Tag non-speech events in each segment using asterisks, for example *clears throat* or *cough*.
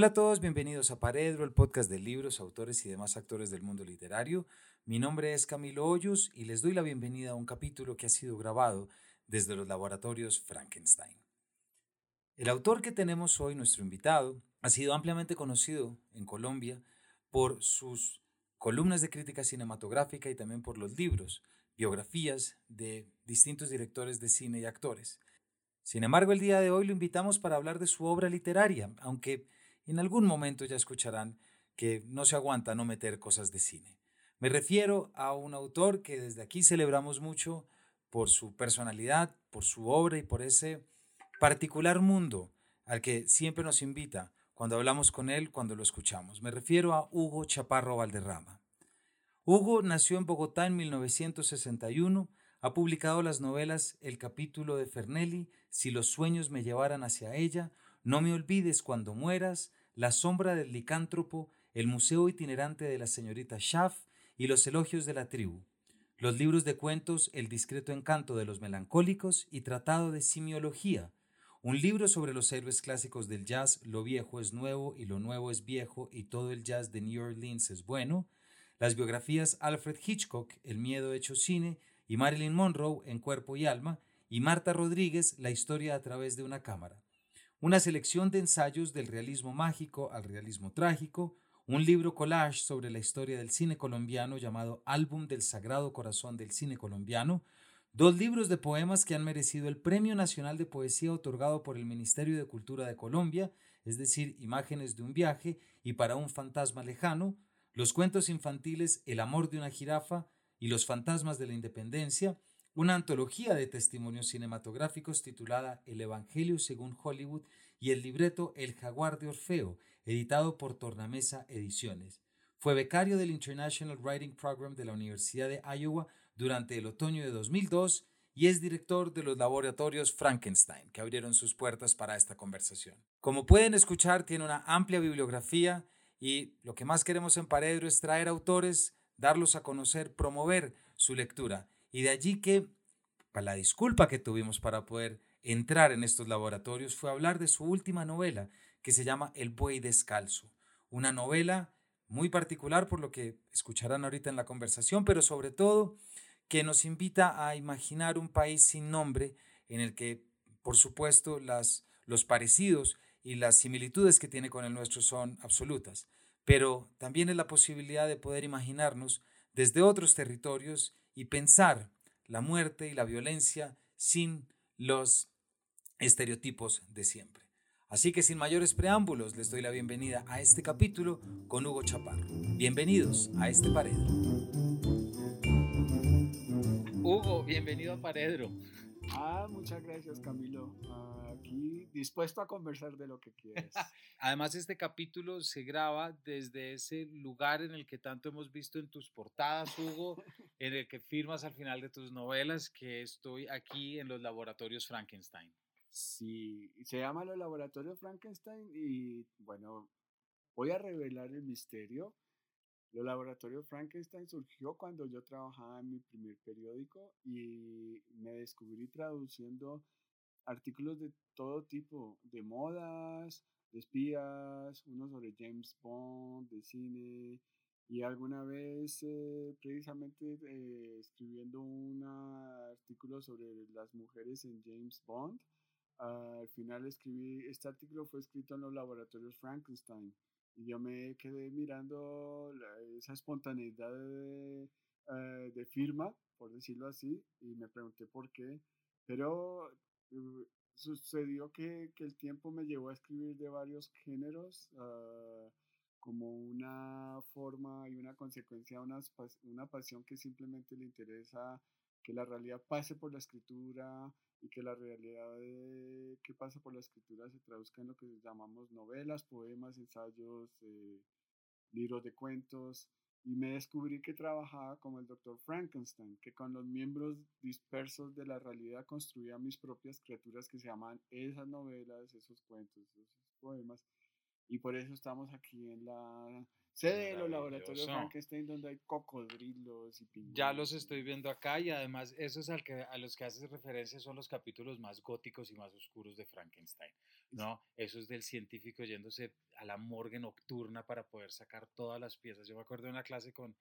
Hola a todos, bienvenidos a Paredro, el podcast de libros, autores y demás actores del mundo literario. Mi nombre es Camilo Hoyos y les doy la bienvenida a un capítulo que ha sido grabado desde los laboratorios Frankenstein. El autor que tenemos hoy, nuestro invitado, ha sido ampliamente conocido en Colombia por sus columnas de crítica cinematográfica y también por los libros, biografías de distintos directores de cine y actores. Sin embargo, el día de hoy lo invitamos para hablar de su obra literaria, aunque en algún momento ya escucharán que no se aguanta no meter cosas de cine. Me refiero a un autor que desde aquí celebramos mucho por su personalidad, por su obra y por ese particular mundo al que siempre nos invita cuando hablamos con él, cuando lo escuchamos. Me refiero a Hugo Chaparro Valderrama. Hugo nació en Bogotá en 1961, ha publicado las novelas El capítulo de Fernelli, Si los sueños me llevaran hacia ella, No me olvides cuando mueras, La sombra del licántropo, El museo itinerante de la señorita Schaff y Los elogios de la tribu. Los libros de cuentos El discreto encanto de los melancólicos y Tratado de simiología, un libro sobre los héroes clásicos del jazz, Lo viejo es nuevo y lo nuevo es viejo y todo el jazz de New Orleans es bueno, las biografías Alfred Hitchcock, El miedo hecho cine, y Marilyn Monroe, En cuerpo y alma, y Marta Rodríguez, La historia a través de una cámara una selección de ensayos del realismo mágico al realismo trágico, un libro collage sobre la historia del cine colombiano llamado Álbum del Sagrado Corazón del Cine Colombiano, dos libros de poemas que han merecido el Premio Nacional de Poesía otorgado por el Ministerio de Cultura de Colombia, es decir, Imágenes de un viaje y para un fantasma lejano, los cuentos infantiles El amor de una jirafa y Los fantasmas de la independencia, una antología de testimonios cinematográficos titulada El Evangelio según Hollywood y el libreto El Jaguar de Orfeo, editado por Tornamesa Ediciones. Fue becario del International Writing Program de la Universidad de Iowa durante el otoño de 2002 y es director de los laboratorios Frankenstein, que abrieron sus puertas para esta conversación. Como pueden escuchar, tiene una amplia bibliografía y lo que más queremos en Paredro es traer autores, darlos a conocer, promover su lectura y de allí que, la disculpa que tuvimos para poder entrar en estos laboratorios, fue hablar de su última novela, que se llama El buey descalzo. Una novela muy particular por lo que escucharán ahorita en la conversación, pero sobre todo que nos invita a imaginar un país sin nombre en el que, por supuesto, las, los parecidos y las similitudes que tiene con el nuestro son absolutas, pero también es la posibilidad de poder imaginarnos desde otros territorios y pensar la muerte y la violencia sin los estereotipos de siempre. Así que sin mayores preámbulos les doy la bienvenida a este capítulo con Hugo Chaparro. Bienvenidos a este Paredro. Hugo, bienvenido a Paredro. Ah, muchas gracias Camilo. Aquí dispuesto a conversar de lo que quieras. *laughs* Además, este capítulo se graba desde ese lugar en el que tanto hemos visto en tus portadas, Hugo, *laughs* en el que firmas al final de tus novelas, que estoy aquí en los laboratorios Frankenstein. Sí, se llama los laboratorios Frankenstein y bueno, voy a revelar el misterio. Los laboratorios Frankenstein surgió cuando yo trabajaba en mi primer periódico y me descubrí traduciendo artículos de todo tipo, de modas, de espías, uno sobre James Bond, de cine, y alguna vez eh, precisamente eh, escribiendo un artículo sobre las mujeres en James Bond, al final escribí, este artículo fue escrito en los laboratorios Frankenstein y yo me quedé mirando esa espontaneidad eh, de, firma, por decirlo así, y me pregunté por qué. Pero uh, sucedió que, que, el tiempo me llevó a escribir de varios géneros ah, como una forma y una consecuencia, una, una pasión que simplemente le interesa que la realidad pase por la escritura y que la realidad que pasa por la escritura se traduzca en lo que llamamos novelas, poemas, ensayos, eh, libros de cuentos. Y me descubrí que trabajaba como el doctor Frankenstein, que con los miembros dispersos de la realidad construía mis propias criaturas que se llaman esas novelas, esos cuentos, esos poemas. Y por eso estamos aquí en la sede de los laboratorios Frankenstein donde hay cocodrilos y pingüinos. Ya los estoy viendo acá y además esos al que, a los que haces referencia son los capítulos más góticos y más oscuros de Frankenstein. No, eso es del científico yéndose a la morgue nocturna para poder sacar todas las piezas. Yo me acuerdo de una clase con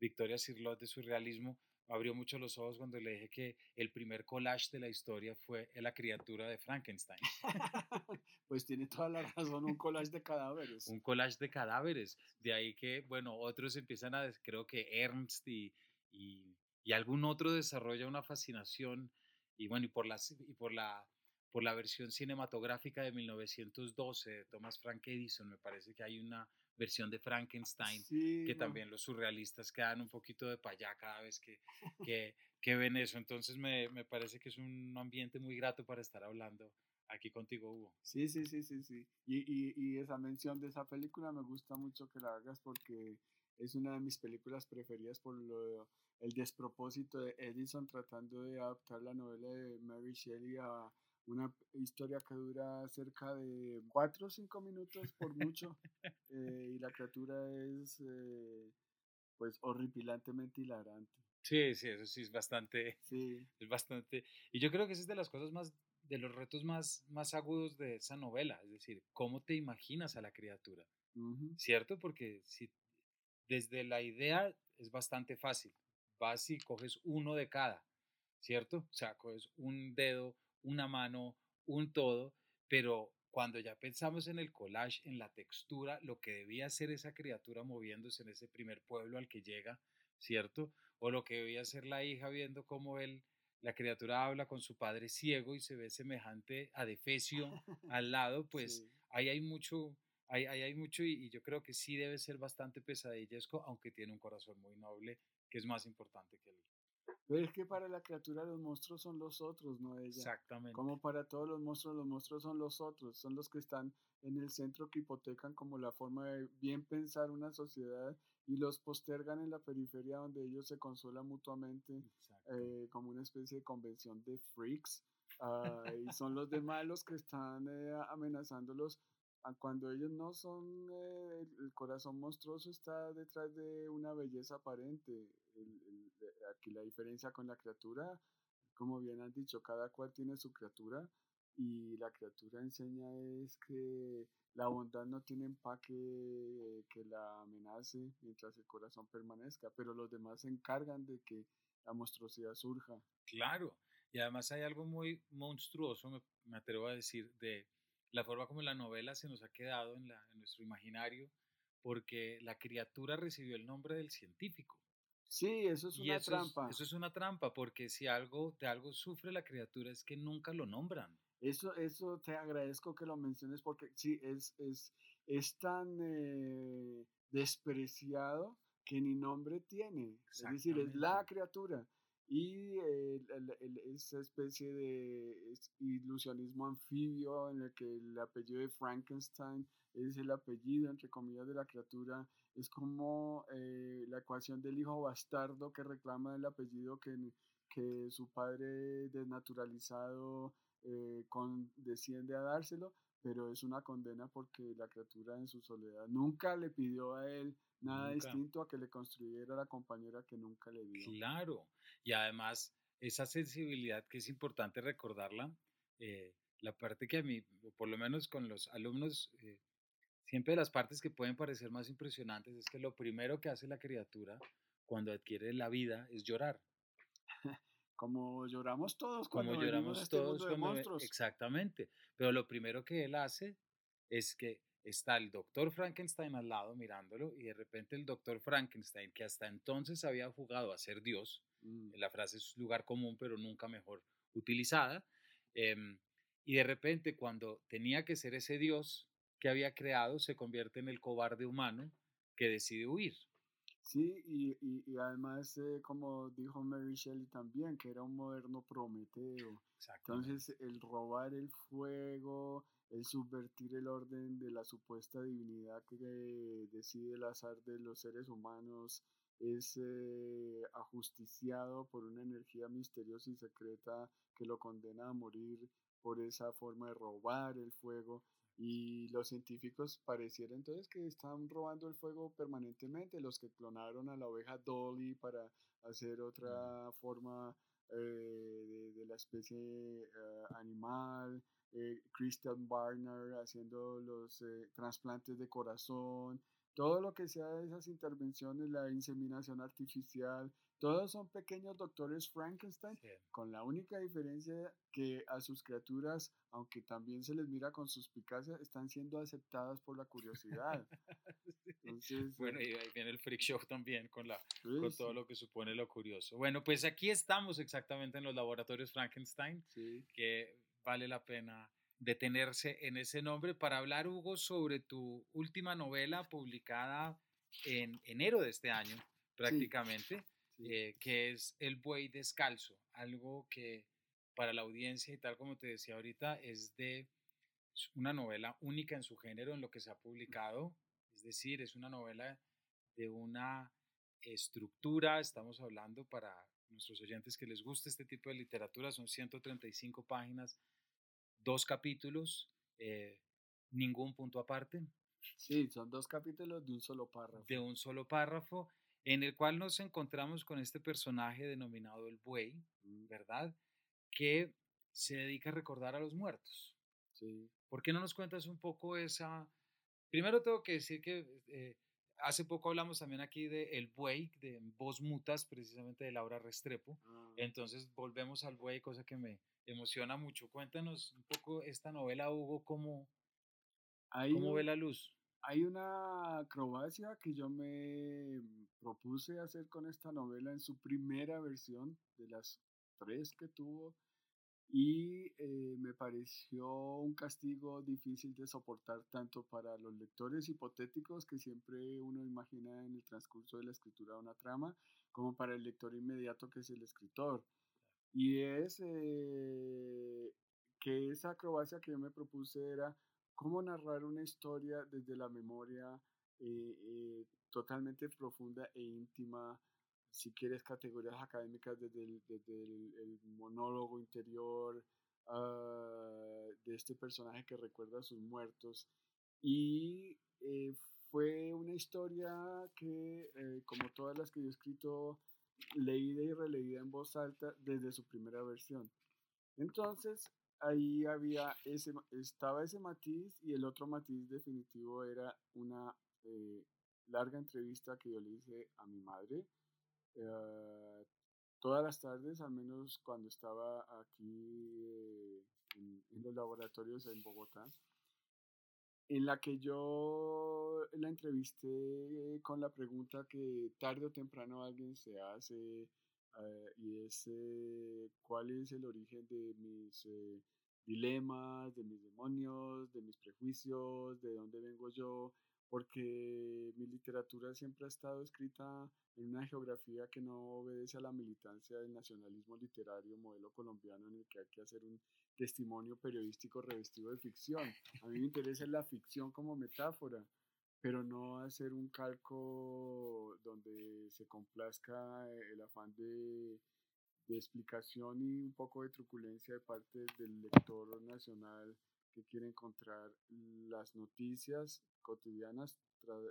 Victoria Cirlot de surrealismo, abrió mucho los ojos cuando le dije que el primer collage de la historia fue la criatura de Frankenstein. *laughs* pues tiene toda la razón, un collage de cadáveres. un collage de cadáveres. De ahí que, bueno, otros empiezan a, creo que Ernst y, y, y algún otro desarrolla una fascinación y bueno, y por, las, y por la por la versión cinematográfica de 1912 de Thomas Frank Edison. Me parece que hay una versión de Frankenstein que también los surrealistas quedan un poquito de payá cada vez que, *laughs* que, que ven eso. Entonces me, me, parece que es un ambiente muy grato para estar hablando aquí contigo, Hugo. Sí, sí, sí, sí, sí. Y, y, y esa mención de esa película me gusta mucho que la hagas porque es una de mis películas preferidas por lo, el despropósito de Edison tratando de adaptar la novela de Mary Shelley a una historia que dura cerca de 4 o 5 minutos por mucho *laughs* eh, y la criatura es eh, pues horripilantemente hilarante. Sí, sí, eso sí es bastante, sí. es bastante, y yo creo que esa es de las cosas más, de los retos más, más agudos de esa novela, es decir, cómo te imaginas a la criatura, ¿cierto? Porque si desde la idea es bastante fácil, vas y coges uno de cada, ¿cierto? O sea, coges un dedo, una mano, un todo, pero cuando ya pensamos en el collage, en la textura, lo que debía ser esa criatura moviéndose en ese primer pueblo al que llega, ¿cierto? O lo que debía ser la hija viendo cómo él, la criatura habla con su padre ciego y se ve semejante a Defecio *laughs* al lado, pues ahí hay mucho, ahí, hay mucho y, y, yo creo que sí debe ser bastante pesadillesco, aunque tiene un corazón muy noble, que es más importante que él. Pero es que para la criatura los monstruos son los otros, no ella. Exactamente. Como para todos los monstruos, los monstruos son los otros, son los que están en el centro que hipotecan como la forma de bien pensar una sociedad y los postergan en la periferia donde ellos se consuelan mutuamente eh, como una especie de convención de freaks. Ah, y son los demás los que están eh, amenazándolos cuando ellos no son, eh, el corazón monstruoso está detrás de una belleza aparente. aquí la diferencia con la criatura, como bien han dicho, cada cual tiene su criatura y la criatura enseña es que la bondad no tiene empaque que la amenace mientras el corazón permanezca, pero los demás se encargan de que la monstruosidad surja. Claro, y además hay algo muy monstruoso, me atrevo a decir, de la forma como la novela se nos ha quedado en, la, en nuestro imaginario, porque la criatura recibió el nombre del científico. Sí, eso es una trampa. eso es una trampa, porque si algo de algo sufre la criatura es que nunca lo nombran. Eso, eso te agradezco que lo menciones porque sí, es, es, es tan eh, despreciado que ni nombre tiene. Es decir, es la criatura y esa especie de ilusionismo anfibio en el que el apellido de Frankenstein es el apellido, entre comillas, de la criatura, es como eh, la ecuación del hijo bastardo que reclama el apellido que, que su padre desnaturalizado eh, con, desciende a dárselo, pero es una condena porque la criatura en su soledad nunca le pidió a él nada distinto a que le construyera la compañera que nunca le dio. Claro, y además esa sensibilidad que es importante recordarla, eh, la parte que a mí, por lo menos con los alumnos, eh, siempre las partes que pueden parecer más impresionantes es que lo primero que hace la criatura cuando adquiere la vida es llorar. *laughs* Como lloramos todos cuando Como lloramos este todos cuando. Exactamente. Pero lo primero que él hace es que está el doctor Frankenstein al lado mirándolo y de repente el doctor Frankenstein, que hasta entonces había jugado a ser Dios, mm. la frase es lugar común pero nunca mejor utilizada, em, y de repente cuando tenía que ser ese Dios que había creado, se convierte en el cobarde humano que decide huir. Sí, y, y, además, eh, como dijo Mary Shelley también, que era un moderno Prometeo. Entonces, el robar el fuego, el subvertir el orden de la supuesta divinidad que decide el azar de los seres humanos, es eh, ajusticiado por una energía misteriosa y secreta que lo condena a morir por esa forma de robar el fuego. Y los científicos pareciera entonces que están robando el fuego permanentemente, los que clonaron a la oveja Dolly para hacer otra forma eh, de, la especie eh, animal, eh, Christian Barner haciendo los eh, trasplantes de corazón, todo lo que sea de esas intervenciones, la inseminación artificial, todos son pequeños doctores Frankenstein, con la única diferencia que a sus criaturas, aunque también se les mira con suspicacia, están siendo aceptadas por la curiosidad. *laughs* bueno, y ahí viene el freak show también con, la, con todo lo que supone lo curioso. Bueno, pues aquí estamos exactamente en los laboratorios Frankenstein, que vale la pena detenerse en ese nombre para hablar, Hugo, sobre tu última novela publicada en enero de este año, prácticamente, eh, que es El buey descalzo, algo que para la audiencia y tal como te decía ahorita, es de una novela única en su género, en lo que se ha publicado, es decir, es una novela de una estructura, estamos hablando para nuestros oyentes que les guste este tipo de literatura, son 135 páginas dos capítulos, eh, ningún punto aparte. Sí, son dos capítulos de un solo párrafo. De un solo párrafo, en el cual nos encontramos con este personaje denominado el buey, mm. ¿verdad? Que se dedica a recordar a los muertos. Sí. ¿Por qué no nos cuentas un poco esa... Primero tengo que decir que eh, hace poco hablamos también aquí de El Buey, de Voz Mutas, precisamente de Laura Restrepo. Ah. Entonces volvemos al buey, cosa que me, emociona mucho. Cuéntanos un poco esta novela, Hugo, cómo, cómo ve la luz. Hay una acrobacia que yo me propuse hacer con esta novela en su primera versión, de las tres que tuvo, y eh, me pareció un castigo difícil de soportar tanto para los lectores hipotéticos que siempre uno imagina en el transcurso de la escritura de una trama, como para el lector inmediato que es el escritor. Y es eh, que esa acrobacia que yo me propuse era cómo narrar una historia desde la memoria eh, eh, totalmente profunda e íntima, si quieres categorías académicas desde el, monólogo interior ah, de este personaje que recuerda a sus muertos. Y fue una historia que, como todas las que yo he escrito, leída y releída en voz alta desde su primera versión. Entonces, ahí había ese, estaba ese matiz y el otro matiz definitivo era una eh, larga entrevista que yo le hice a mi madre eh, todas las tardes, al menos cuando estaba aquí eh, en, los laboratorios en Bogotá en la que yo la entrevisté con la pregunta que tarde o temprano alguien se hace y es cuál es el origen de mis eh, dilemas, de mis demonios, de mis prejuicios, de dónde vengo yo, porque mi literatura siempre ha estado escrita en una geografía que no obedece a la militancia del nacionalismo literario modelo colombiano en el que hay que hacer un testimonio periodístico revestido de ficción. A mí me interesa la ficción como metáfora, pero no hacer un calco donde se complazca el afán de, explicación y un poco de truculencia de parte del lector nacional que quiere encontrar las noticias cotidianas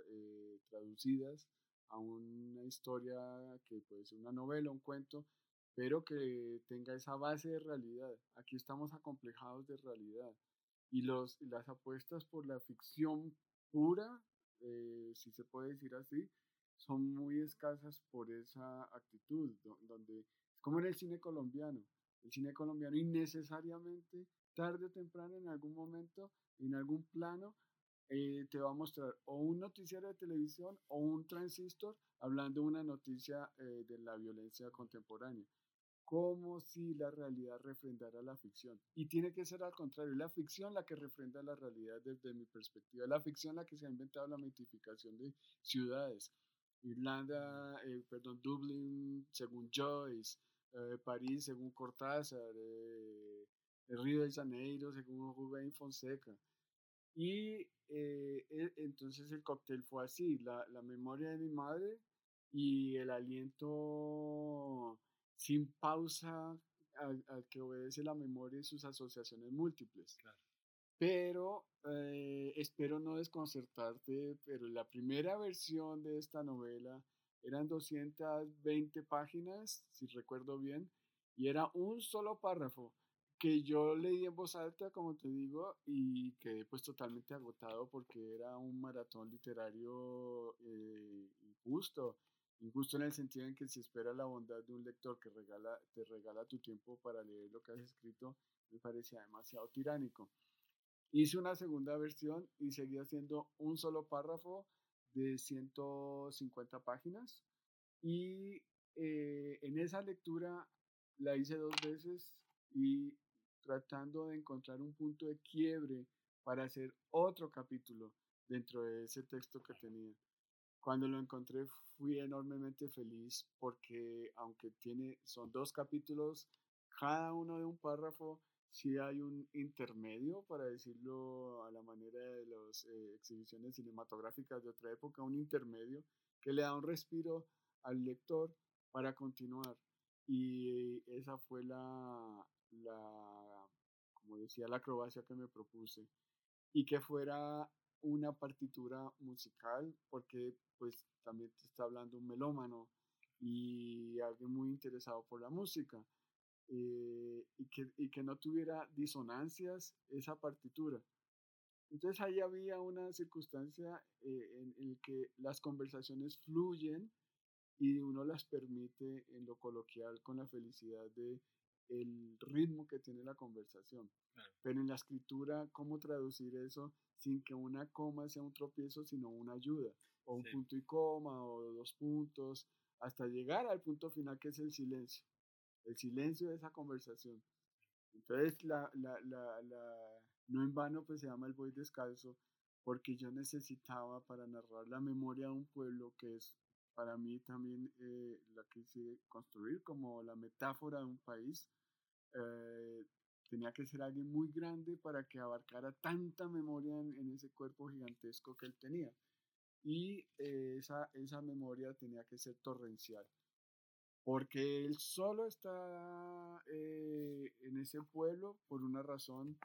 eh, traducidas a una historia que puede ser una novela, un cuento, pero que tenga esa base de realidad. Aquí estamos acomplejados de realidad. Y los, las apuestas por la ficción pura, eh, si se puede decir así, son muy escasas por esa actitud, donde como en el cine colombiano. El cine colombiano innecesariamente, tarde o temprano, en algún momento, en algún plano, eh, te va a mostrar o un noticiero de televisión o un transistor hablando de una noticia eh, de la violencia contemporánea como si la realidad refrendara la ficción. Y tiene que ser al contrario, la ficción la que refrenda la realidad desde mi perspectiva, la ficción la que se ha inventado la mitificación de ciudades. Irlanda, eh, perdón, Dublín según Joyce, eh, París según Cortázar, eh, el Río de Janeiro según Rubén Fonseca. Y e, entonces el cóctel fue así, la, la memoria de mi madre y el aliento sin pausa al, que obedece la memoria y sus asociaciones múltiples. Pero eh, espero no desconcertarte, pero la primera versión de esta novela eran 220 páginas, si recuerdo bien, y era un solo párrafo que yo leí en voz alta, como te digo, y quedé pues totalmente agotado porque era un maratón literario eh, injusto, injusto en el sentido en que si espera la bondad de un lector que regala, te regala tu tiempo para leer lo que has escrito, me parecía demasiado tiránico. Hice una segunda versión y seguía haciendo un solo párrafo de 150 páginas y eh, en esa lectura la hice dos veces y tratando de encontrar un punto de quiebre para hacer otro capítulo dentro de ese texto que tenía. Cuando lo encontré fui enormemente feliz porque aunque tiene, son dos capítulos, cada uno de un párrafo, sí hay un intermedio, para decirlo a la manera de las eh, exhibiciones cinematográficas de otra época, un intermedio que le da un respiro al lector para continuar. Y esa fue la, la, como decía, la acrobacia que me propuse. Y que fuera una partitura musical, porque pues también te está hablando un melómano y alguien muy interesado por la música. Eh, y, que, y que no tuviera disonancias esa partitura. Entonces ahí había una circunstancia eh, en, en que las conversaciones fluyen y uno las permite en lo coloquial con la felicidad de el ritmo que tiene la conversación. Pero en la escritura, ¿cómo traducir eso sin que una coma sea un tropiezo, sino una ayuda? O un punto y coma, o dos puntos, hasta llegar al punto final que es el silencio. El silencio de esa conversación. Entonces, la, la, la, la, no en vano, pues se llama El Voy Descalzo, porque yo necesitaba para narrar la memoria de un pueblo que es para mí también eh, la quise construir como la metáfora de un país. Eh, tenía que ser alguien muy grande para que abarcara tanta memoria en, ese cuerpo gigantesco que él tenía. Y eh, esa, esa memoria tenía que ser torrencial. Porque él solo está en ese pueblo por una razón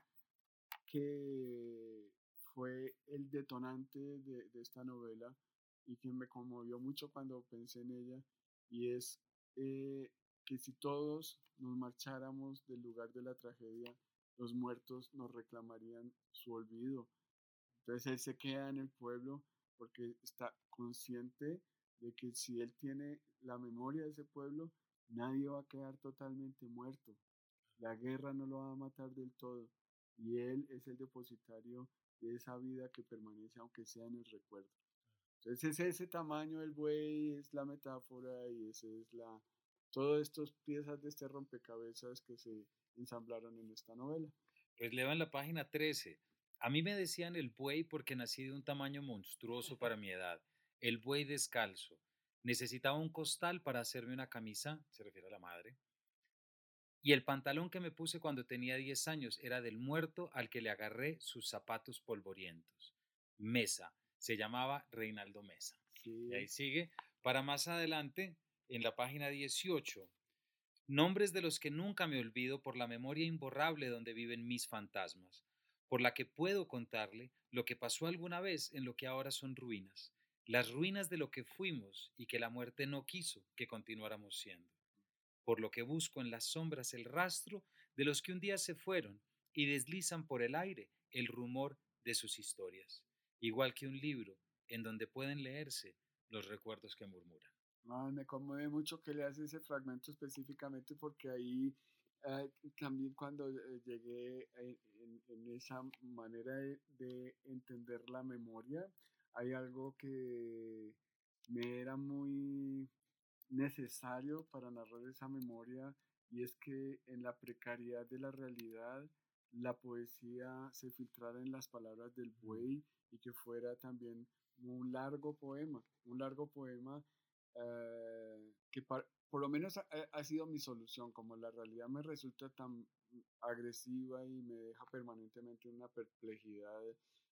que fue el detonante de, de esta novela y que me conmovió mucho cuando pensé en ella, y es eh, que si todos nos marcháramos del lugar de la tragedia, los muertos nos reclamarían su olvido. Entonces él se queda en el pueblo porque está consciente de que si él tiene la memoria de ese pueblo, nadie va a quedar totalmente muerto. La guerra no lo va a matar del todo. Y él es el depositario de esa vida que permanece aunque sea en el recuerdo. Entonces ese tamaño del buey, es la metáfora y ese es la, todas estas piezas de este rompecabezas que se ensamblaron en esta novela. Pues leo en la página 13. A mí me decían el buey porque nací de un tamaño monstruoso para mi edad, el buey descalzo. Necesitaba un costal para hacerme una camisa, se refiere a la madre. Y el pantalón que me puse cuando tenía 10 años era del muerto al que le agarré sus zapatos polvorientos. Mesa, se llamaba Reinaldo Mesa. Y ahí sigue. Para más adelante, en la página 18, nombres de los que nunca me olvido por la memoria imborrable donde viven mis fantasmas, por la que puedo contarle lo que pasó alguna vez en lo que ahora son ruinas, las ruinas de lo que fuimos y que la muerte no quiso que continuáramos siendo, por lo que busco en las sombras el rastro de los que un día se fueron y deslizan por el aire el rumor de sus historias igual que un libro en donde pueden leerse los recuerdos que murmuran. Me conmueve mucho que leas ese fragmento específicamente porque ahí eh, también cuando eh, llegué en, esa manera de, entender la memoria, hay algo que me era muy necesario para narrar esa memoria y es que en la precariedad de la realidad la poesía se filtrara en las palabras del buey y que fuera también un largo poema, un largo poema eh, que por lo menos ha, sido mi solución, como la realidad me resulta tan agresiva y me deja permanentemente una perplejidad,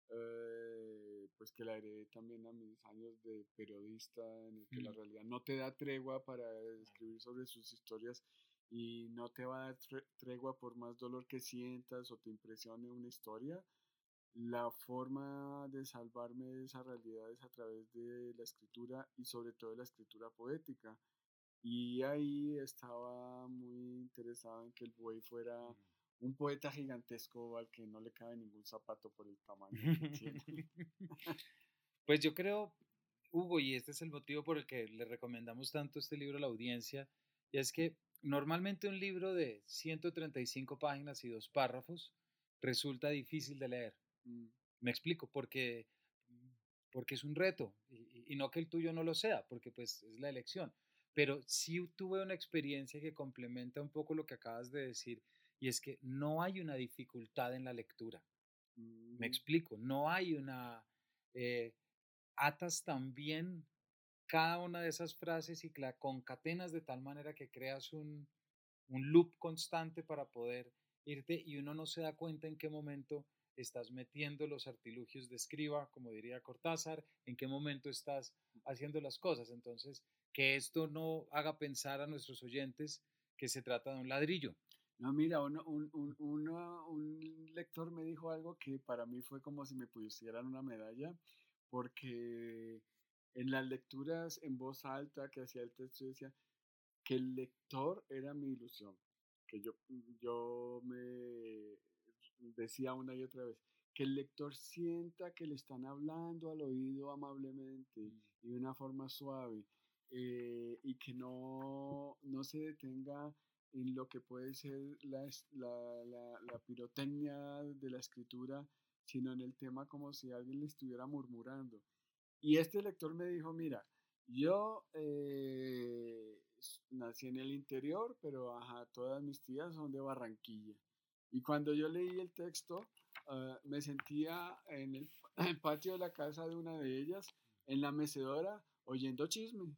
eh, pues que la heredé también a mis años de periodista, en el que la realidad no te da tregua para escribir sobre sus historias y no te va a dar tregua por más dolor que sientas o te impresione una historia, la forma de salvarme de esa realidad es a través de la escritura y sobre todo de la escritura poética. Y ahí estaba muy interesado en que el buey fuera un poeta gigantesco al que no le cabe ningún zapato por el tamaño que tiene. *laughs* Pues yo creo, Hugo, y este es el motivo por el que le recomendamos tanto este libro a la audiencia, y es que normalmente un libro de 135 páginas y dos párrafos resulta difícil de leer. Mm. Me explico, porque, porque es un reto, y, y, no que el tuyo no lo sea, porque pues es la elección. Pero sí tuve una experiencia que complementa un poco lo que acabas de decir, y es que no hay una dificultad en la lectura. Me mm. explico, no hay una... Eh, atas también cada una de esas frases y la concatenas de tal manera que creas un, un loop constante para poder irte y uno no se da cuenta en qué momento estás metiendo los artilugios de escriba, como diría Cortázar, en qué momento estás haciendo las cosas. Entonces, que esto no haga pensar a nuestros oyentes que se trata de un ladrillo. No, mira, un, un, un, lector me dijo algo que para mí fue como si me pusieran una medalla, porque en las lecturas en voz alta que hacía el texto decía que el lector era mi ilusión, que yo, yo me decía una y otra vez, que el lector sienta que le están hablando al oído amablemente mm. y de una forma suave eh, y que no, no se detenga en lo que puede ser la, la, la, pirotecnia de la escritura, sino en el tema como si alguien le estuviera murmurando. Y este lector me dijo, mira, yo eh, nací en el interior, pero ajá, todas mis tías son de Barranquilla. Y cuando yo leí el texto, ah, me sentía *clears throat* en el, patio de la casa de una de ellas, en la mecedora, oyendo chisme.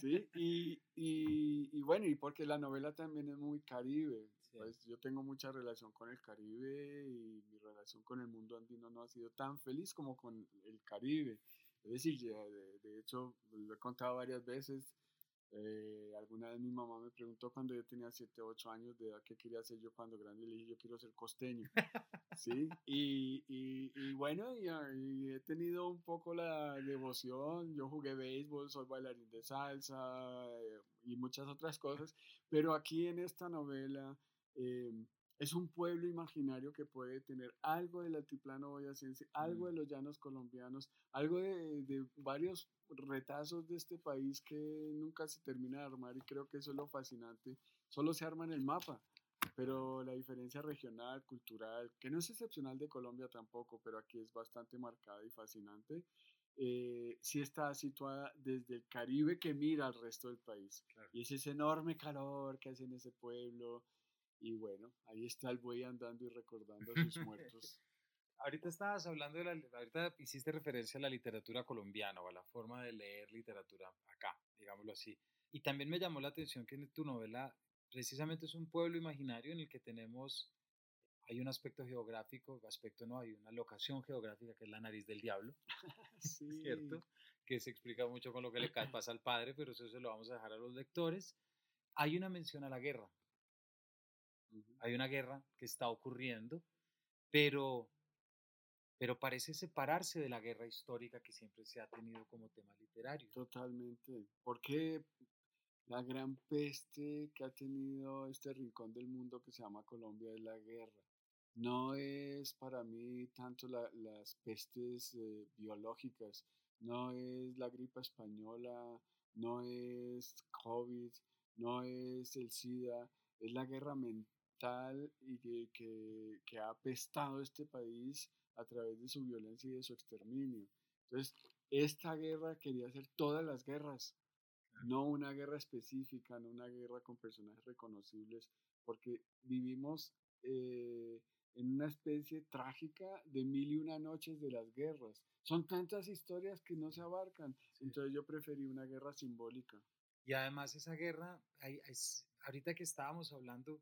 Sí, y, y, bueno, y porque la novela también es muy caribe, pues yo tengo mucha relación con el Caribe y mi relación con el mundo andino no ha sido tan feliz como con el Caribe. Es decir, de, de hecho, lo he contado varias veces, eh, alguna vez mi mamá me preguntó cuando yo tenía 7, 8 años de edad qué quería hacer yo cuando grande. Le dije, yo quiero ser costeño. ¿Sí? Y, y, y bueno, ah, y, he tenido un poco la devoción. Yo jugué béisbol, soy bailarín de salsa eh, y muchas otras cosas. Pero aquí en esta novela eh, es un pueblo imaginario que puede tener algo del altiplano boyacense, algo de mm. los llanos colombianos, algo de, de, varios retazos de este país que nunca se termina de armar y creo que eso es lo fascinante. Solo se arma en el mapa, pero la diferencia regional, cultural, que no es excepcional de Colombia tampoco, pero aquí es bastante marcada y fascinante, eh, sí está situada desde el Caribe que mira al resto del país. Y es ese enorme calor que hace en ese pueblo y bueno, ahí está el buey andando y recordando a sus muertos. *laughs* ahorita estabas hablando de la, ahorita hiciste referencia a la literatura colombiana o a la forma de leer literatura acá, digámoslo así. Y también me llamó la atención que en tu novela precisamente es un pueblo imaginario en el que tenemos, hay un aspecto geográfico, aspecto no, hay una locación geográfica que es la nariz del diablo, *laughs* *laughs* sí. ¿cierto? Que se explica mucho con lo que le pasa al padre, pero eso se lo vamos a dejar a los lectores. Hay una mención a la guerra, hay una guerra que está ocurriendo, pero, pero parece separarse de la guerra histórica que siempre se ha tenido como tema literario. Totalmente, porque la gran peste que ha tenido este rincón del mundo que se llama Colombia es la guerra. No es para mí tanto las pestes eh, biológicas, no es la gripe española, no es COVID, no es el SIDA, es la guerra mental y que, que, ha apestado este país a través de su violencia y de su exterminio. Entonces, esta guerra quería ser todas las guerras, no una guerra específica, no una guerra con personajes reconocibles, porque vivimos eh, en una especie trágica de mil y una noches de las guerras. Son tantas historias que no se abarcan, entonces yo preferí una guerra simbólica. Y además esa guerra, ahorita que estábamos hablando,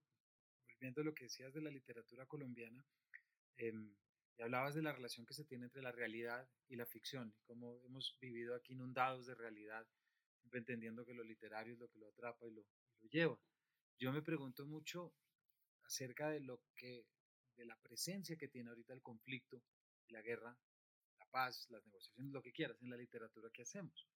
viendo lo que decías de la literatura colombiana, em, y hablabas de la relación que se tiene entre la realidad y la ficción, y cómo hemos vivido aquí inundados de realidad, entendiendo que lo literario es lo que lo atrapa y lo, lo lleva. Yo me pregunto mucho acerca de lo que, de la presencia que tiene ahorita el conflicto, la guerra, la paz, las negociaciones, lo que quieras en la literatura que hacemos.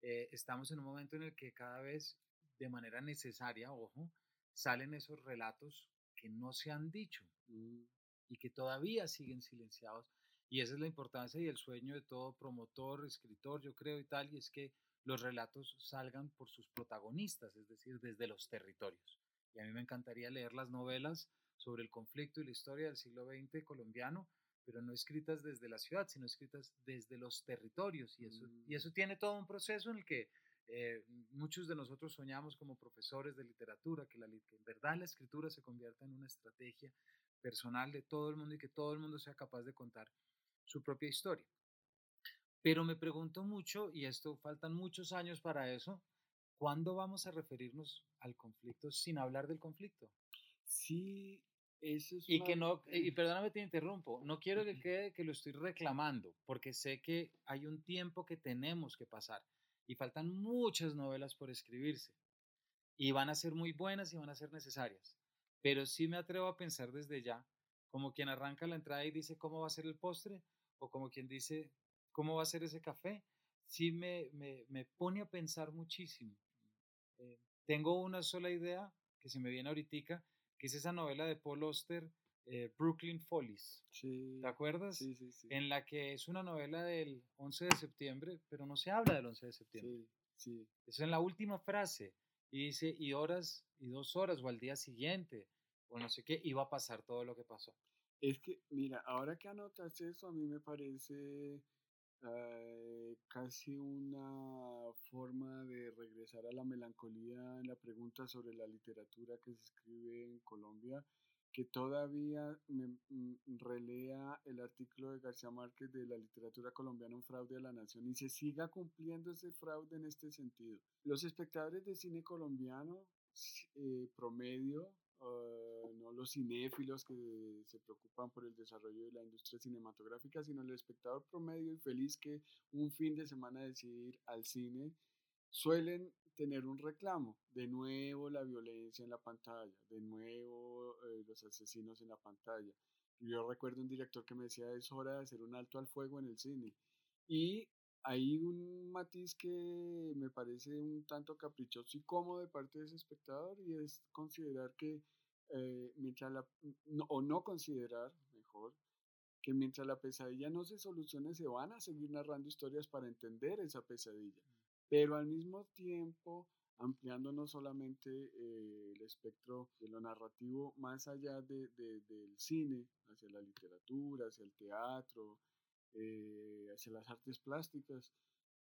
Eh, estamos en un momento en el que cada vez de manera necesaria, ojo, salen esos relatos que no se han dicho mm. y que todavía siguen silenciados. Y esa es la importancia y el sueño de todo promotor, escritor, yo creo y tal, y es que los relatos salgan por sus protagonistas, es decir, desde los territorios. Y a mí me encantaría leer las novelas sobre el conflicto y la historia del siglo XX colombiano, pero no escritas desde la ciudad, sino escritas desde los territorios. Y eso, y eso mm. tiene todo un proceso en el que eh, muchos de nosotros soñamos como profesores de literatura, que, la, que en verdad la escritura se convierta en una estrategia personal de todo el mundo y que todo el mundo sea capaz de contar su propia historia. Pero me pregunto mucho, y esto faltan muchos años para eso, ¿cuándo vamos a referirnos al conflicto sin hablar del conflicto? Sí, eso es y que no, y perdóname te interrumpo, no quiero que quede que lo estoy reclamando, porque sé que hay un tiempo que tenemos que pasar y faltan muchas novelas por escribirse y van a ser muy buenas y van a ser necesarias, pero sí me atrevo a pensar desde ya, como quien arranca la entrada y dice cómo va a ser el postre, o como quien dice cómo va a ser ese café, sí me, me, me pone a pensar muchísimo. Eh, tengo una sola idea que se me viene ahorita, que es esa novela de Paul Auster, eh, Brooklyn Follies. ¿Te acuerdas? Sí, sí, sí. En la que es una novela del 11 de septiembre, pero no se habla del 11 de septiembre. Sí, sí. Eso en la última frase. Y dice, y horas, y dos horas, o al día siguiente, o no sé qué, iba a pasar todo lo que pasó. Es que, mira, ahora que anotas eso, a mí me parece eh, casi una forma de regresar a la melancolía en la pregunta sobre la literatura que se escribe en Colombia, que todavía me mm, relea el artículo de García Márquez de la literatura colombiana, un fraude a la nación, y se siga cumpliendo ese fraude en este sentido. Los espectadores de cine colombiano eh, promedio Ah, no los cinéfilos que se preocupan por el desarrollo de la industria cinematográfica, sino el espectador promedio y feliz que un fin de semana decide ir al cine, suelen tener un reclamo. De nuevo la violencia en la pantalla, de nuevo eh, los asesinos en la pantalla. Yo recuerdo un director que me decía es hora de hacer un alto al fuego en el cine. Y hay un matiz que me parece un tanto caprichoso y cómodo de parte de ese espectador y es considerar que eh, mientras la, o no considerar, mejor, que mientras la pesadilla no se solucione se van a seguir narrando historias para entender esa pesadilla, pero al mismo tiempo ampliando no solamente eh, el espectro de lo narrativo más allá de, del cine, hacia la literatura, hacia el teatro, eh, hacia las artes plásticas,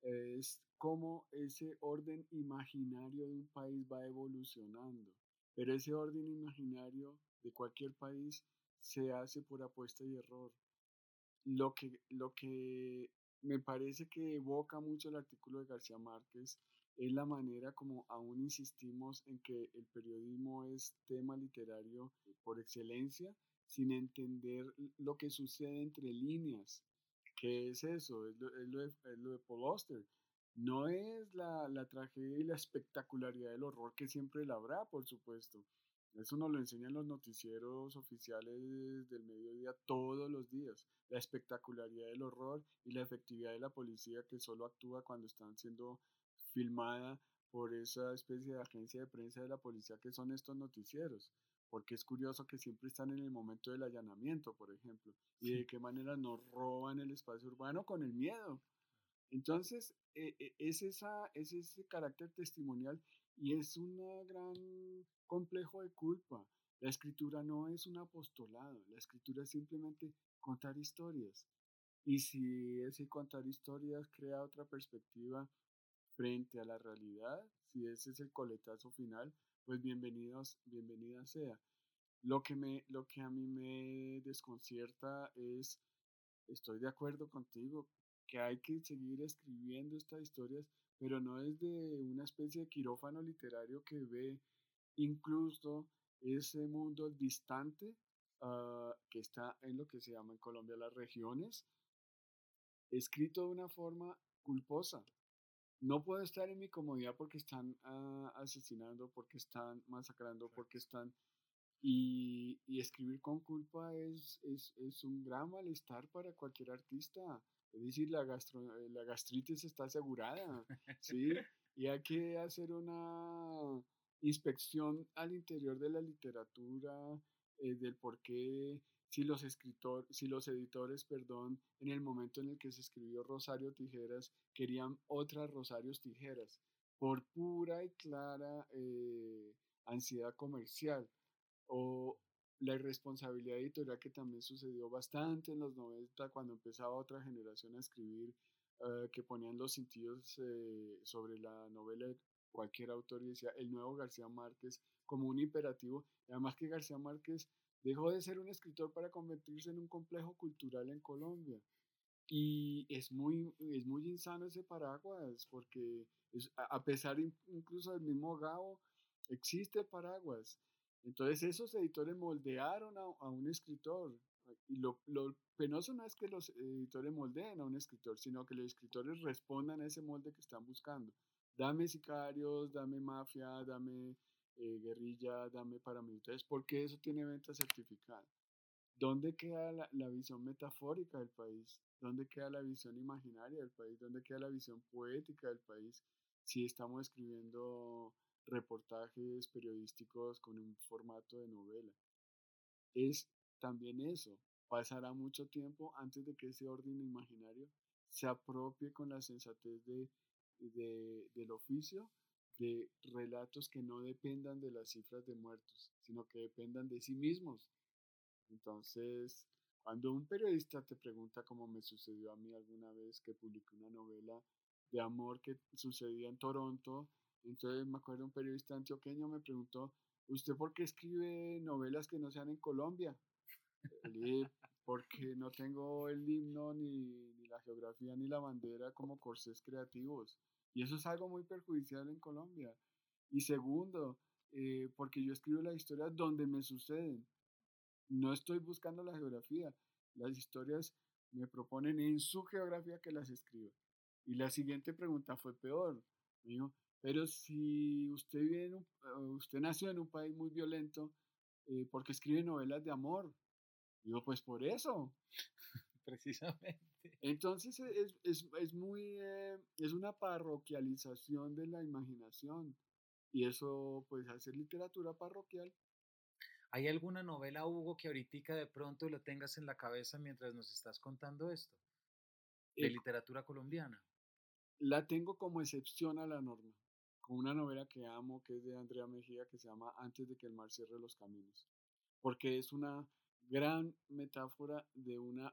es cómo ese orden imaginario de un país va evolucionando. Pero ese orden imaginario de cualquier país se hace por apuesta y error. Lo que, lo que me parece que evoca mucho el artículo de García Márquez es la manera como aún insistimos en que el periodismo es tema literario por excelencia, sin entender lo que sucede entre líneas, ¿Qué es eso? Es lo, de, Paul Auster. No es la, la, tragedia y la espectacularidad del horror que siempre la habrá, por supuesto. Eso nos lo enseñan los noticieros oficiales del mediodía todos los días. La espectacularidad del horror y la efectividad de la policía que solo actúa cuando están siendo filmada por esa especie de agencia de prensa de la policía que son estos noticieros porque es curioso que siempre están en el momento del allanamiento, por ejemplo, y de qué manera nos roban el espacio urbano con el miedo. Entonces, e, e, es, esa, es ese carácter testimonial y es un gran complejo de culpa. La escritura no es un apostolado, la escritura es simplemente contar historias. Y si ese contar historias crea otra perspectiva frente a la realidad, si ese es el coletazo final, pues bienvenidos, bienvenida sea. Lo que, me, lo que a mí me desconcierta es, estoy de acuerdo contigo, que hay que seguir escribiendo estas historias, pero no es de una especie de quirófano literario que ve incluso ese mundo distante ah, que está en lo que se llama en Colombia las regiones, escrito de una forma culposa, no puedo estar en mi comodidad porque están ah, asesinando, porque están masacrando, porque están... Y, escribir con culpa es, es, un gran malestar para cualquier artista. Es decir, la, eh, la gastritis está asegurada, ¿sí? *laughs* Y hay que hacer una inspección al interior de la literatura eh, del por qué si los, escritor, si los editores, perdón, en el momento en el que se escribió Rosario Tijeras, querían otras Rosarios Tijeras, por pura y clara eh, ansiedad comercial, o la irresponsabilidad editorial que también sucedió bastante en los 90 cuando empezaba otra generación a escribir eh, que ponían los sentidos eh, sobre la novela de cualquier autor y decía el nuevo García Márquez como un imperativo. Además que García Márquez dejó de ser un escritor para convertirse en un complejo cultural en Colombia. Y es muy, es muy insano ese paraguas, porque a pesar incluso del mismo Gabo, existe paraguas. Entonces esos editores moldearon a, a un escritor, y lo, penoso no es que los editores moldeen a un escritor, sino que los escritores respondan a ese molde que están buscando. Dame sicarios, dame mafia, dame eh, guerrilla, dame paramilitares, porque eso tiene venta certificada. ¿Dónde queda la, la, visión metafórica del país? ¿Dónde queda la visión imaginaria del país? ¿Dónde queda la visión poética del país? Si estamos escribiendo reportajes periodísticos con un formato de novela. Es también eso, pasará mucho tiempo antes de que ese orden imaginario se apropie con la sensatez de, del oficio de relatos que no dependan de las cifras de muertos, sino que dependan de sí mismos. Entonces, cuando un periodista te pregunta, como me sucedió a mí alguna vez que publiqué una novela de amor que sucedía en Toronto, entonces me acuerdo un periodista antioqueño me preguntó, ¿usted por qué escribe novelas que no sean en Colombia? porque no tengo el himno, ni, la geografía, ni la bandera como corsés creativos. Y eso es algo muy perjudicial en Colombia. Y segundo, eh, porque yo escribo las historias donde me suceden. No estoy buscando la geografía. Las historias me proponen en su geografía que las escriba. Y la siguiente pregunta fue peor. Me dijo, pero si usted, vive usted nació en un país muy violento, eh, porque escribe novelas de amor? Digo, pues por eso. *laughs* Precisamente. Entonces e, es, es, es muy, eh, es una parroquialización de la imaginación. Y eso, pues, hace literatura parroquial. ¿Hay alguna novela, Hugo, que ahorita de pronto lo tengas en la cabeza mientras nos estás contando esto? De literatura colombiana. La tengo como excepción a la norma. Con una novela que amo, que es de Andrea Mejía, que se llama Antes de que el mar cierre los caminos. Porque es una gran metáfora de una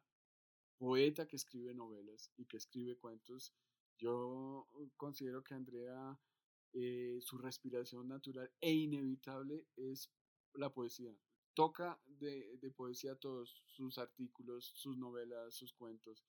poeta que escribe novelas y que escribe cuentos. Yo considero que Andrea, eh, su respiración natural e inevitable es la poesía. Toca de, de, poesía todos sus artículos, sus novelas, sus cuentos.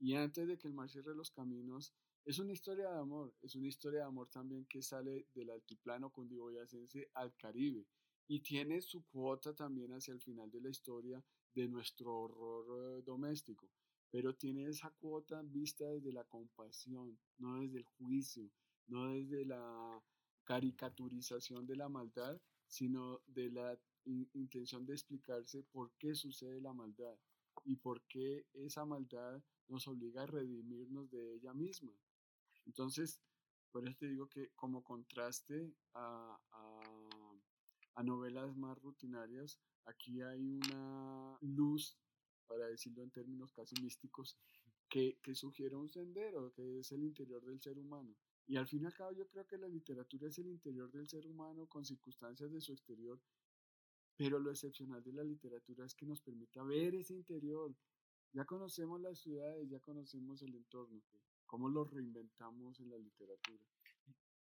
Y antes de que el mar cierre los caminos, es una historia de amor, es una historia de amor también que sale del altiplano cundiboyacense al Caribe y tiene su cuota también hacia el final de la historia de nuestro horror eh, doméstico, pero tiene esa cuota vista desde la compasión, no desde el juicio, no desde la caricaturización de la maldad, sino de la intención de explicarse por qué sucede la maldad y por qué esa maldad nos obliga a redimirnos de ella misma. Entonces, por eso te digo que como contraste a a novelas más rutinarias, aquí hay una luz, para decirlo en términos casi místicos, que, que sugiere un sendero, que es el interior del ser humano. Y al fin y al cabo yo creo que la literatura es el interior del ser humano con circunstancias de su exterior, pero lo excepcional de la literatura es que nos permita ver ese interior. Ya conocemos las ciudades, ya conocemos el entorno, cómo lo reinventamos en la literatura.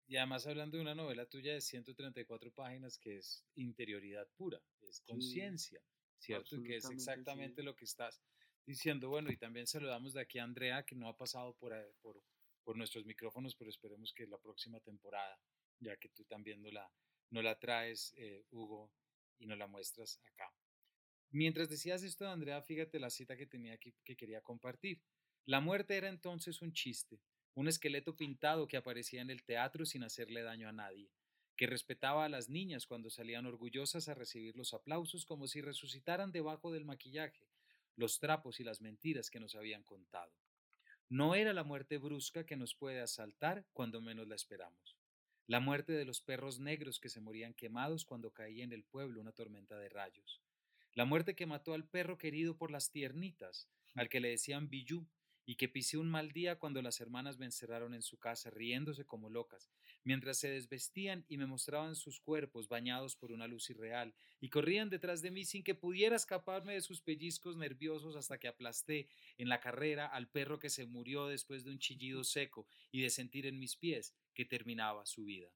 Y además hablando de una novela tuya de 134 páginas que es interioridad pura, es conciencia, ¿cierto? Que es exactamente lo que estás diciendo. Bueno, y también saludamos de aquí a Andrea, que no ha pasado por, por, por nuestros micrófonos, pero esperemos que la próxima temporada, ya que tú también no la, no la traes, eh, Hugo, y nos la muestras acá. Mientras decías esto, Andrea, fíjate la cita que tenía aquí que quería compartir. La muerte era entonces un chiste, un esqueleto pintado que aparecía en el teatro sin hacerle daño a nadie, que respetaba a las niñas cuando salían orgullosas a recibir los aplausos como si resucitaran debajo del maquillaje, los trapos y las mentiras que nos habían contado. No era la muerte brusca que nos puede asaltar cuando menos la esperamos. La muerte de los perros negros que se morían quemados cuando caía en el pueblo una tormenta de rayos. La muerte que mató al perro querido por las tiernitas, al que le decían Billú, y que pisé un mal día cuando las hermanas me encerraron en su casa, riéndose como locas, mientras se desvestían y me mostraban sus cuerpos bañados por una luz irreal, y corrían detrás de mí sin que pudiera escaparme de sus pellizcos nerviosos hasta que aplasté en la carrera al perro que se murió después de un chillido seco y de sentir en mis pies que terminaba su vida.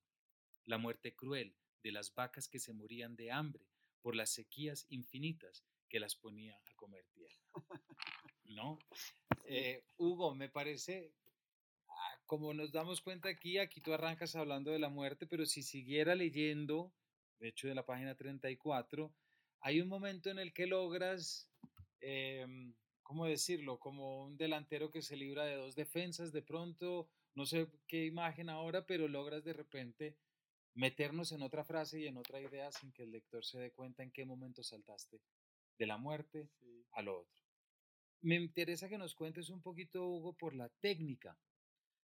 La muerte cruel de las vacas que se morían de hambre por las sequías infinitas que las ponía a comer tierra. *laughs* ¿No? Eh, Hugo, me parece, ah, como nos damos cuenta aquí, aquí tú arrancas hablando de la muerte, pero si siguiera leyendo, de hecho de la página 34, hay un momento en el que logras, em, ¿cómo decirlo? Como un delantero que se libra de dos defensas, de pronto, no sé qué imagen ahora, pero logras de repente meternos en otra frase y en otra idea sin que el lector se dé cuenta en qué momento saltaste de la muerte a lo otro. Me interesa que nos cuentes un poquito, Hugo, por la técnica.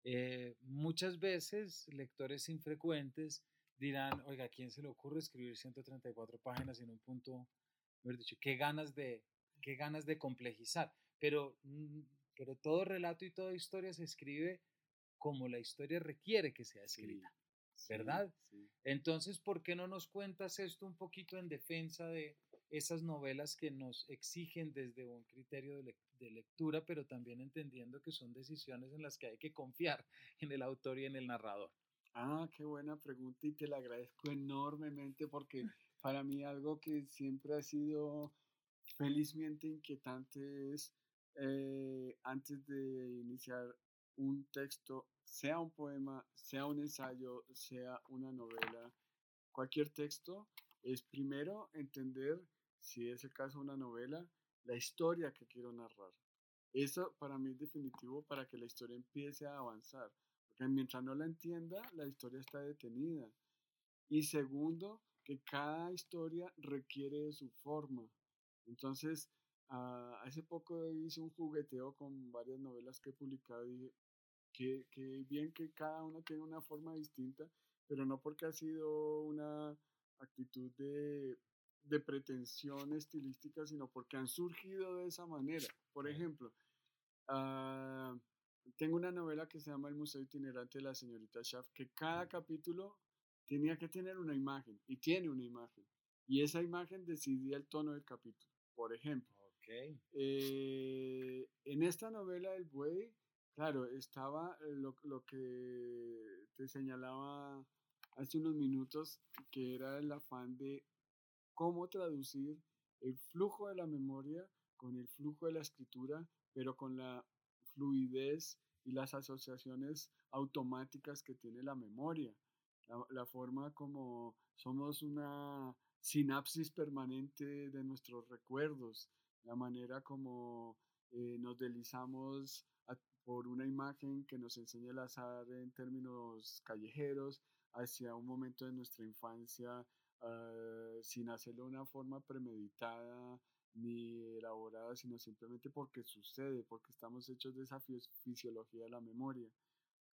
Eh, muchas veces lectores infrecuentes dirán, oiga, ¿a quién se le ocurre escribir 134 páginas en un punto? dicho, qué ganas de, qué ganas de complejizar. Pero, mm, pero todo relato y toda historia se escribe como la historia requiere que sea escrita, ¿verdad? Entonces, ¿por qué no nos cuentas esto un poquito en defensa de, esas novelas que nos exigen desde un criterio de, lectura, pero también entendiendo que son decisiones en las que hay que confiar *laughs* en el autor y en el narrador. Ah, qué buena pregunta y te la agradezco enormemente porque para mí algo que siempre ha sido felizmente inquietante es eh, antes de iniciar un texto, sea un poema, sea un ensayo, sea una novela, cualquier texto, es primero entender si es el caso una novela, la historia que quiero narrar. Eso para mí es definitivo para que la historia empiece a avanzar, porque mientras no la entienda, la historia está detenida. Y segundo, que cada historia requiere de su forma. Entonces, ah, hace poco hice un jugueteo con varias novelas que he publicado y dije que, que bien que cada una tiene una forma distinta, pero no porque ha sido una actitud de de pretensión estilística, sino porque han surgido de esa manera. Por ejemplo, ah, tengo una novela que se llama El Museo Itinerante de la Señorita Schaff, que cada capítulo tenía que tener una imagen, y tiene una imagen, y esa imagen decidía el tono del capítulo. Por ejemplo, eh, en esta novela El Buey, claro, estaba lo, lo que te señalaba hace unos minutos, que era el afán de cómo traducir el flujo de la memoria con el flujo de la escritura, pero con la fluidez y las asociaciones automáticas que tiene la memoria. La, forma como somos una sinapsis permanente de nuestros recuerdos, la manera como eh, nos deslizamos por una imagen que nos enseña el azar en términos callejeros hacia un momento de nuestra infancia Ah, sin hacerlo de una forma premeditada ni elaborada, sino simplemente porque sucede, porque estamos hechos de esa fisiología de la memoria.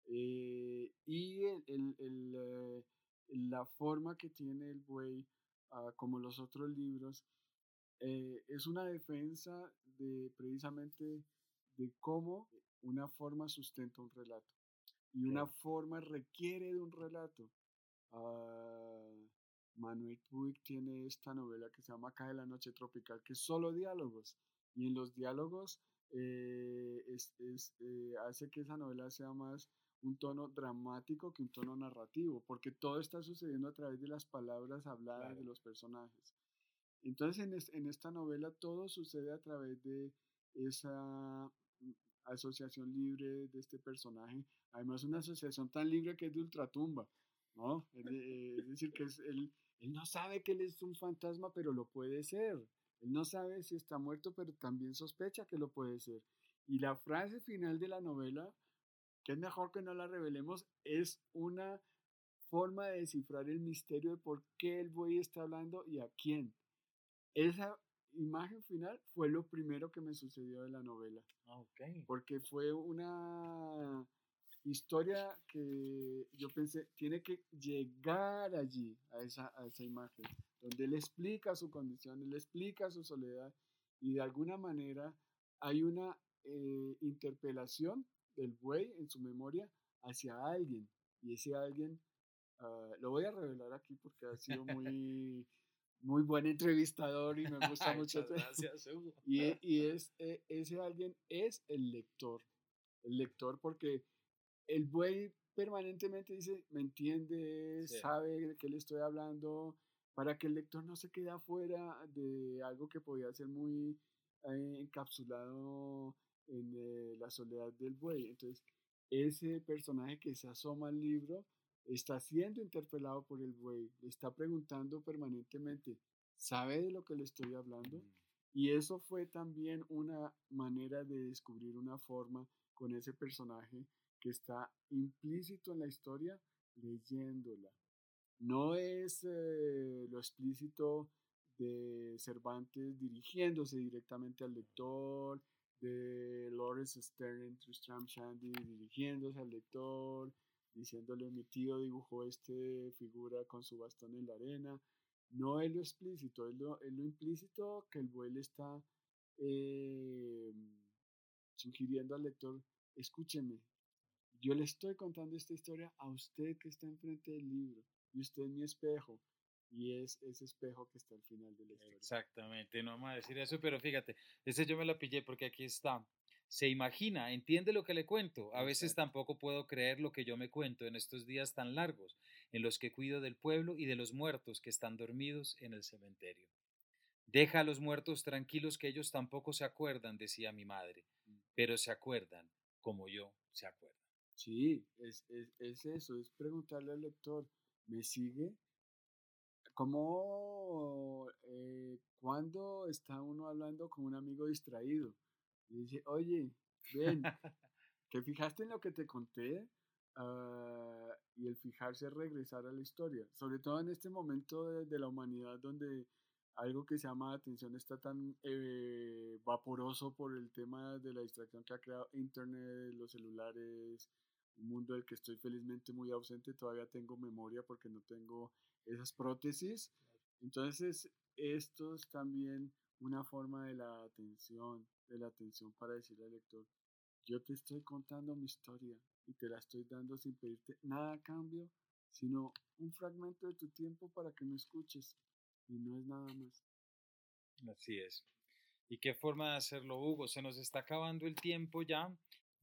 Eh, y el, el, eh, la forma que tiene el buey, ah, como los otros libros, eh, es una defensa de precisamente de cómo una forma sustenta un relato y una forma requiere de un relato. Uh, Manuel Puig tiene esta novela que se llama Cae la noche tropical, que es solo diálogos. Y en los diálogos eh, eh, hace que esa novela sea más un tono dramático que un tono narrativo, porque todo está sucediendo a través de las palabras habladas de los personajes. Entonces en, esta novela todo sucede a través de esa mm, asociación libre de este personaje, además una asociación tan libre que es de ultratumba, ¿no? Es, es decir, que es el, él no sabe que él es un fantasma, pero lo puede ser. Él no sabe si está muerto, pero también sospecha que lo puede ser. Y la frase final de la novela, que es mejor que no la revelemos, es una forma de descifrar el misterio de por qué el buey está hablando y a quién. Esa imagen final fue lo primero que me sucedió de la novela. Ah, Porque fue una historia que yo pensé tiene que llegar allí, a esa, a esa imagen, donde él explica su condición, él explica su soledad y de alguna manera hay una eh, interpelación del buey en su memoria hacia alguien y ese alguien ah, lo voy a revelar aquí porque ha sido muy muy buen entrevistador y me gusta *laughs* mucho. Gracias, *laughs* Y, y es, e, ese alguien es el lector. El lector porque el buey permanentemente dice, me entiende, sabe de qué le estoy hablando, para que el lector no se quede afuera de algo que podía ser muy eh, encapsulado en eh, la soledad del buey. Entonces, ese personaje que se asoma al libro está siendo interpelado por el buey, le está preguntando permanentemente, ¿sabe de lo que le estoy hablando? Mm. Y eso fue también una manera de descubrir una forma con ese personaje está implícito en la historia leyéndola. No es eh, lo explícito de Cervantes dirigiéndose directamente al lector, de Lawrence Stern Tristram Shandy dirigiéndose al lector, diciéndole mi tío dibujó este figura con su bastón en la arena. No es lo explícito, es lo, lo implícito que el buey está eh, sugiriendo al lector, escúcheme, yo le estoy contando esta historia a usted que está enfrente del libro y usted es mi espejo y es ese espejo que está al final de la historia. Exactamente, no vamos a decir eso, pero fíjate, ese yo me la pillé porque aquí está se imagina, entiende lo que le cuento. A veces tampoco puedo creer lo que yo me cuento en estos días tan largos, en los que cuido del pueblo y de los muertos que están dormidos en el cementerio. Deja a los muertos tranquilos que ellos tampoco se acuerdan, decía mi madre, mm. pero se acuerdan como yo se acuerdo. Sí, es, es, eso, es preguntarle al lector, ¿me sigue? ¿Cómo, eh, cuando está uno hablando con un amigo distraído? Y dice, oye, ven, *laughs* ¿te fijaste en lo que te conté? Ah, y el fijarse es regresar a la historia, sobre todo en este momento de, la humanidad donde algo que se llama atención está tan eh, vaporoso por el tema de la distracción que ha creado Internet, los celulares, un mundo del que estoy felizmente muy ausente, todavía tengo memoria porque no tengo esas prótesis. Entonces, esto es también una forma de la atención, de la atención para decirle al lector, yo te estoy contando mi historia y te la estoy dando sin pedirte nada a cambio, sino un fragmento de tu tiempo para que me escuches y no es nada más. Así es. ¿Y qué forma de hacerlo, Hugo? Se nos está acabando el tiempo ya.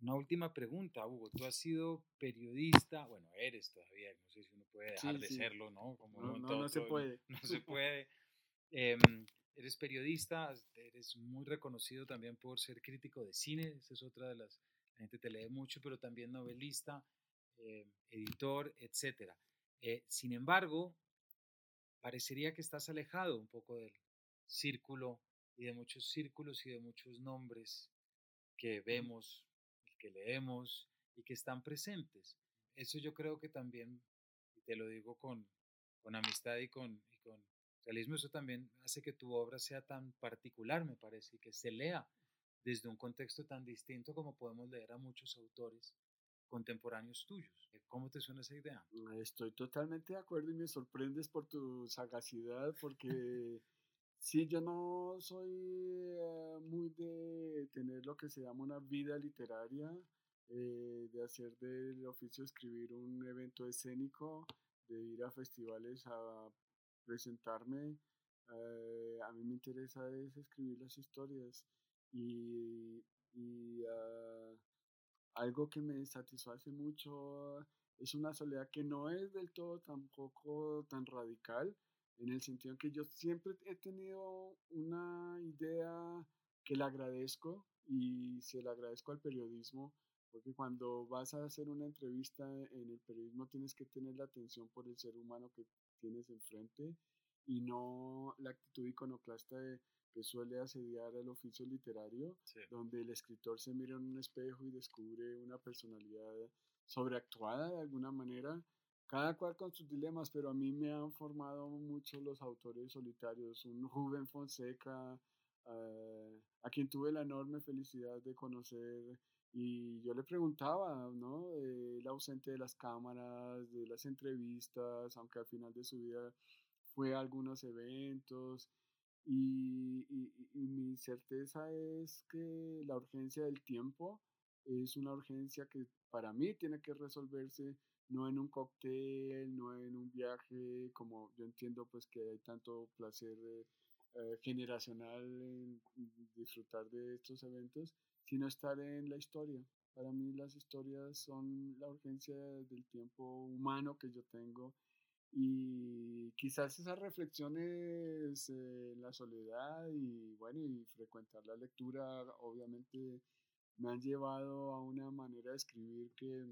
Una última pregunta, Hugo. Tú has sido periodista, bueno, eres todavía, no sé si uno puede dejar de serlo, ¿no? Como no, no, no, se puede. *laughs* No, se *laughs* puede. Em, eres periodista, eres muy reconocido también por ser crítico de cine, esa es otra de las, la gente te lee mucho, pero también novelista, eh, editor, etc. Eh, sin embargo, parecería que estás alejado un poco del círculo y de muchos círculos y de muchos nombres que vemos, que leemos y que están presentes. Eso yo creo que también, y te lo digo con, con amistad y con, y con realismo, eso también hace que tu obra sea tan particular, me parece, y que se lea desde un contexto tan distinto como podemos leer a muchos autores contemporáneos tuyos. ¿Cómo te suena esa idea? Mm, estoy totalmente de acuerdo y me sorprendes por tu sagacidad *laughs* porque sí, yo no soy eh, muy de tener lo que se llama una vida literaria, eh, de hacer del oficio escribir un evento escénico, de ir a festivales a presentarme. Eh, a mí me interesa es escribir las historias y, ah, algo que me satisface mucho es una soledad que no es del todo tampoco tan radical, en el sentido que yo siempre he tenido una idea que le agradezco y se le agradezco al periodismo, porque cuando vas a hacer una entrevista en el periodismo tienes que tener la atención por el ser humano que tienes enfrente y no la actitud iconoclasta de, que suele asediar el oficio literario, donde el escritor se mira en un espejo y descubre una personalidad sobreactuada de alguna manera, cada cual con sus dilemas, pero a mí me han formado mucho los autores solitarios, un Rubén Fonseca, eh, a quien tuve la enorme felicidad de conocer Y yo le preguntaba, ¿no? El ausente de las cámaras, de las entrevistas, aunque al final de su vida fue a algunos eventos. Y mi certeza es que la urgencia del tiempo es una urgencia que para mí tiene que resolverse no en un cóctel, no en un viaje, como yo entiendo pues que hay tanto placer eh, eh, generacional en disfrutar de estos eventos, sino estar en la historia. Para mí las historias son la urgencia del tiempo humano que yo tengo y quizás esas reflexiones en la soledad y bueno, y frecuentar la lectura obviamente me han llevado a una manera de escribir que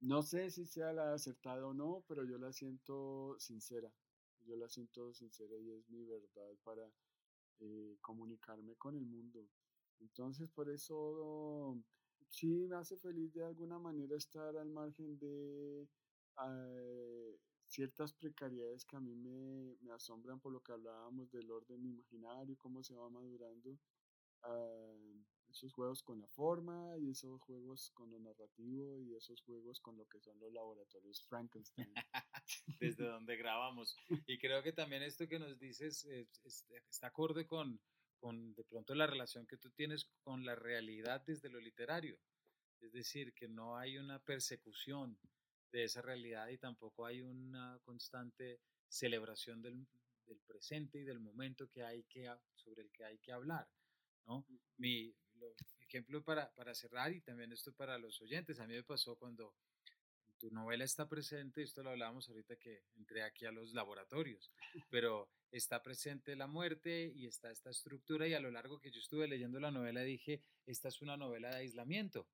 no sé si sea la acertada o no, pero yo la siento sincera. Yo la siento sincera y es mi verdad para eh, comunicarme con el mundo. Entonces, por eso sí me hace feliz de alguna manera estar al margen de eh, ciertas precariedades que a mí me, me, asombran por lo que hablábamos del orden imaginario, cómo se va madurando. Ah, esos juegos con la forma y esos juegos con lo narrativo y esos juegos con lo que son los laboratorios Frankenstein. *laughs* Desde donde grabamos. Y creo que también esto que nos dices está acorde con, con de pronto la relación que tú tienes con la realidad desde lo literario. Es decir, que no hay una persecución de esa realidad y tampoco hay una constante celebración del, del presente y del momento que hay que, sobre el que hay que hablar. ¿No? Mi, ejemplo para, para cerrar y también esto para los oyentes, a mí me pasó cuando tu novela está presente, esto lo hablábamos ahorita que entré aquí a los laboratorios, *laughs* pero está presente la muerte y está esta estructura y a lo largo que yo estuve leyendo la novela dije, esta es una novela de aislamiento.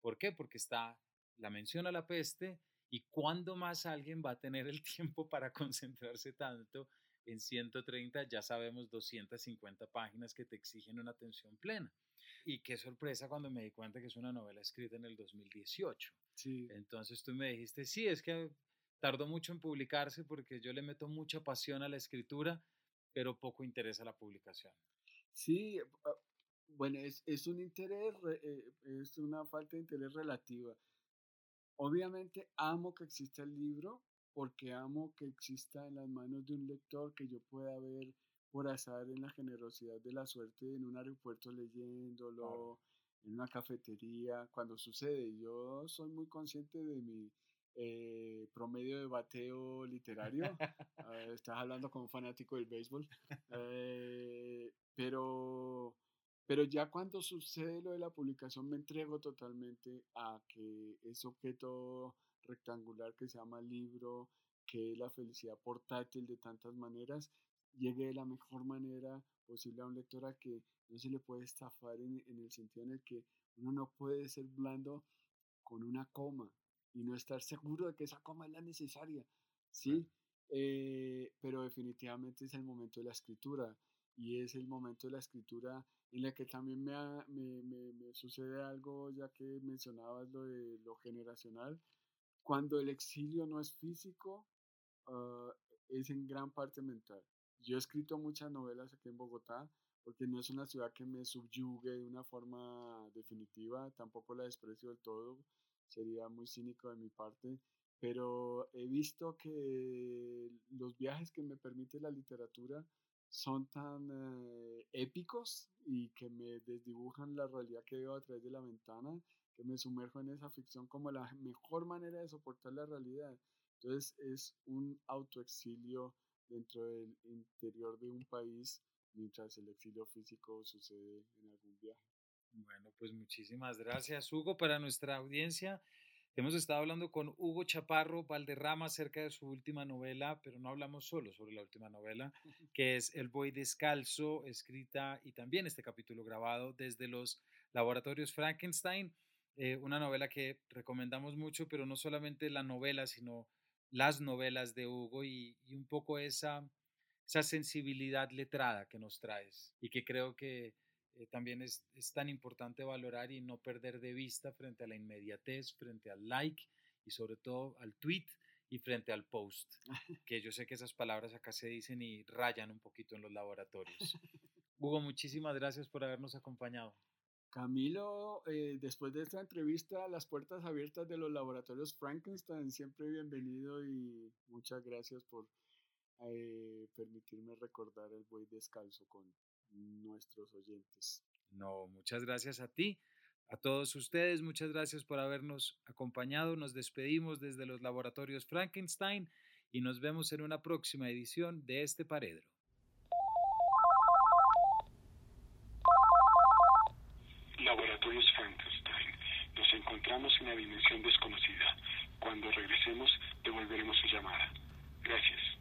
¿Por qué? Porque está la mención a la peste y cuándo más alguien va a tener el *laughs* tiempo para concentrarse tanto en 130, ya sabemos 250 páginas que te exigen una atención plena. Y qué sorpresa cuando me di cuenta que es una novela escrita en el 2018. Sí. Entonces tú me dijiste, sí, es que tardó mucho en publicarse porque yo le meto mucha pasión a la escritura, pero poco interés a la publicación. Sí, ah, bueno, es, es un interés, eh, es una falta de interés relativa. Obviamente amo que exista el libro porque amo que exista en las manos de un lector que yo pueda ver por azar en la generosidad de la suerte en un aeropuerto leyéndolo, en una cafetería, cuando sucede. Yo soy muy consciente de mi eh, promedio de bateo literario. Ah, *laughs* estás hablando como fanático del béisbol. Eh, pero, pero ya cuando sucede lo de la publicación me entrego totalmente a que ese objeto rectangular que se llama libro, que es la felicidad portátil de tantas maneras, llegue de la mejor manera posible a un lector a que no se le puede estafar en, el sentido en el que uno no puede ser blando con una coma y no estar seguro de que esa coma es la necesaria, ¿sí? Eh, pero definitivamente es el momento de la escritura y es el momento de la escritura en la que también me, me, me, sucede algo, ya que mencionabas lo de lo generacional, cuando el exilio no es físico, ah, es en gran parte mental. Yo he escrito muchas novelas aquí en Bogotá porque no es una ciudad que me subyugue de una forma definitiva, tampoco la desprecio del todo, sería muy cínico de mi parte, pero he visto que los viajes que me permite la literatura son tan eh, épicos y que me desdibujan la realidad que veo a través de la ventana, que me sumerjo en esa ficción como la mejor manera de soportar la realidad. Entonces es un autoexilio dentro del interior de un país mientras el exilio físico sucede en algún viaje. Bueno, pues muchísimas gracias Hugo para nuestra audiencia. Hemos estado hablando con Hugo Chaparro Valderrama acerca de su última novela, pero no hablamos solo sobre la última novela, *laughs* que es El Boy Descalzo, escrita y también este capítulo grabado desde los laboratorios Frankenstein, eh, una novela que recomendamos mucho, pero no solamente la novela, sino las novelas de Hugo y, un poco esa, esa sensibilidad letrada que nos traes y que creo que eh, también es, es, tan importante valorar y no perder de vista frente a la inmediatez, frente al like y sobre todo al tweet y frente al post, *laughs* que yo sé que esas palabras acá se dicen y rayan un poquito en los laboratorios. Hugo, muchísimas gracias por habernos acompañado. Camilo, eh, después de esta entrevista, las puertas abiertas de los laboratorios Frankenstein, siempre bienvenido y muchas gracias por eh, permitirme recordar el buey descalzo con nuestros oyentes. No, muchas gracias a ti, a todos ustedes, muchas gracias por habernos acompañado. Nos despedimos desde los laboratorios Frankenstein y nos vemos en una próxima edición de este Paredro. Laboratorios Frankenstein. Nos encontramos en dimensión desconocida. Cuando regresemos, devolveremos su llamada. Gracias.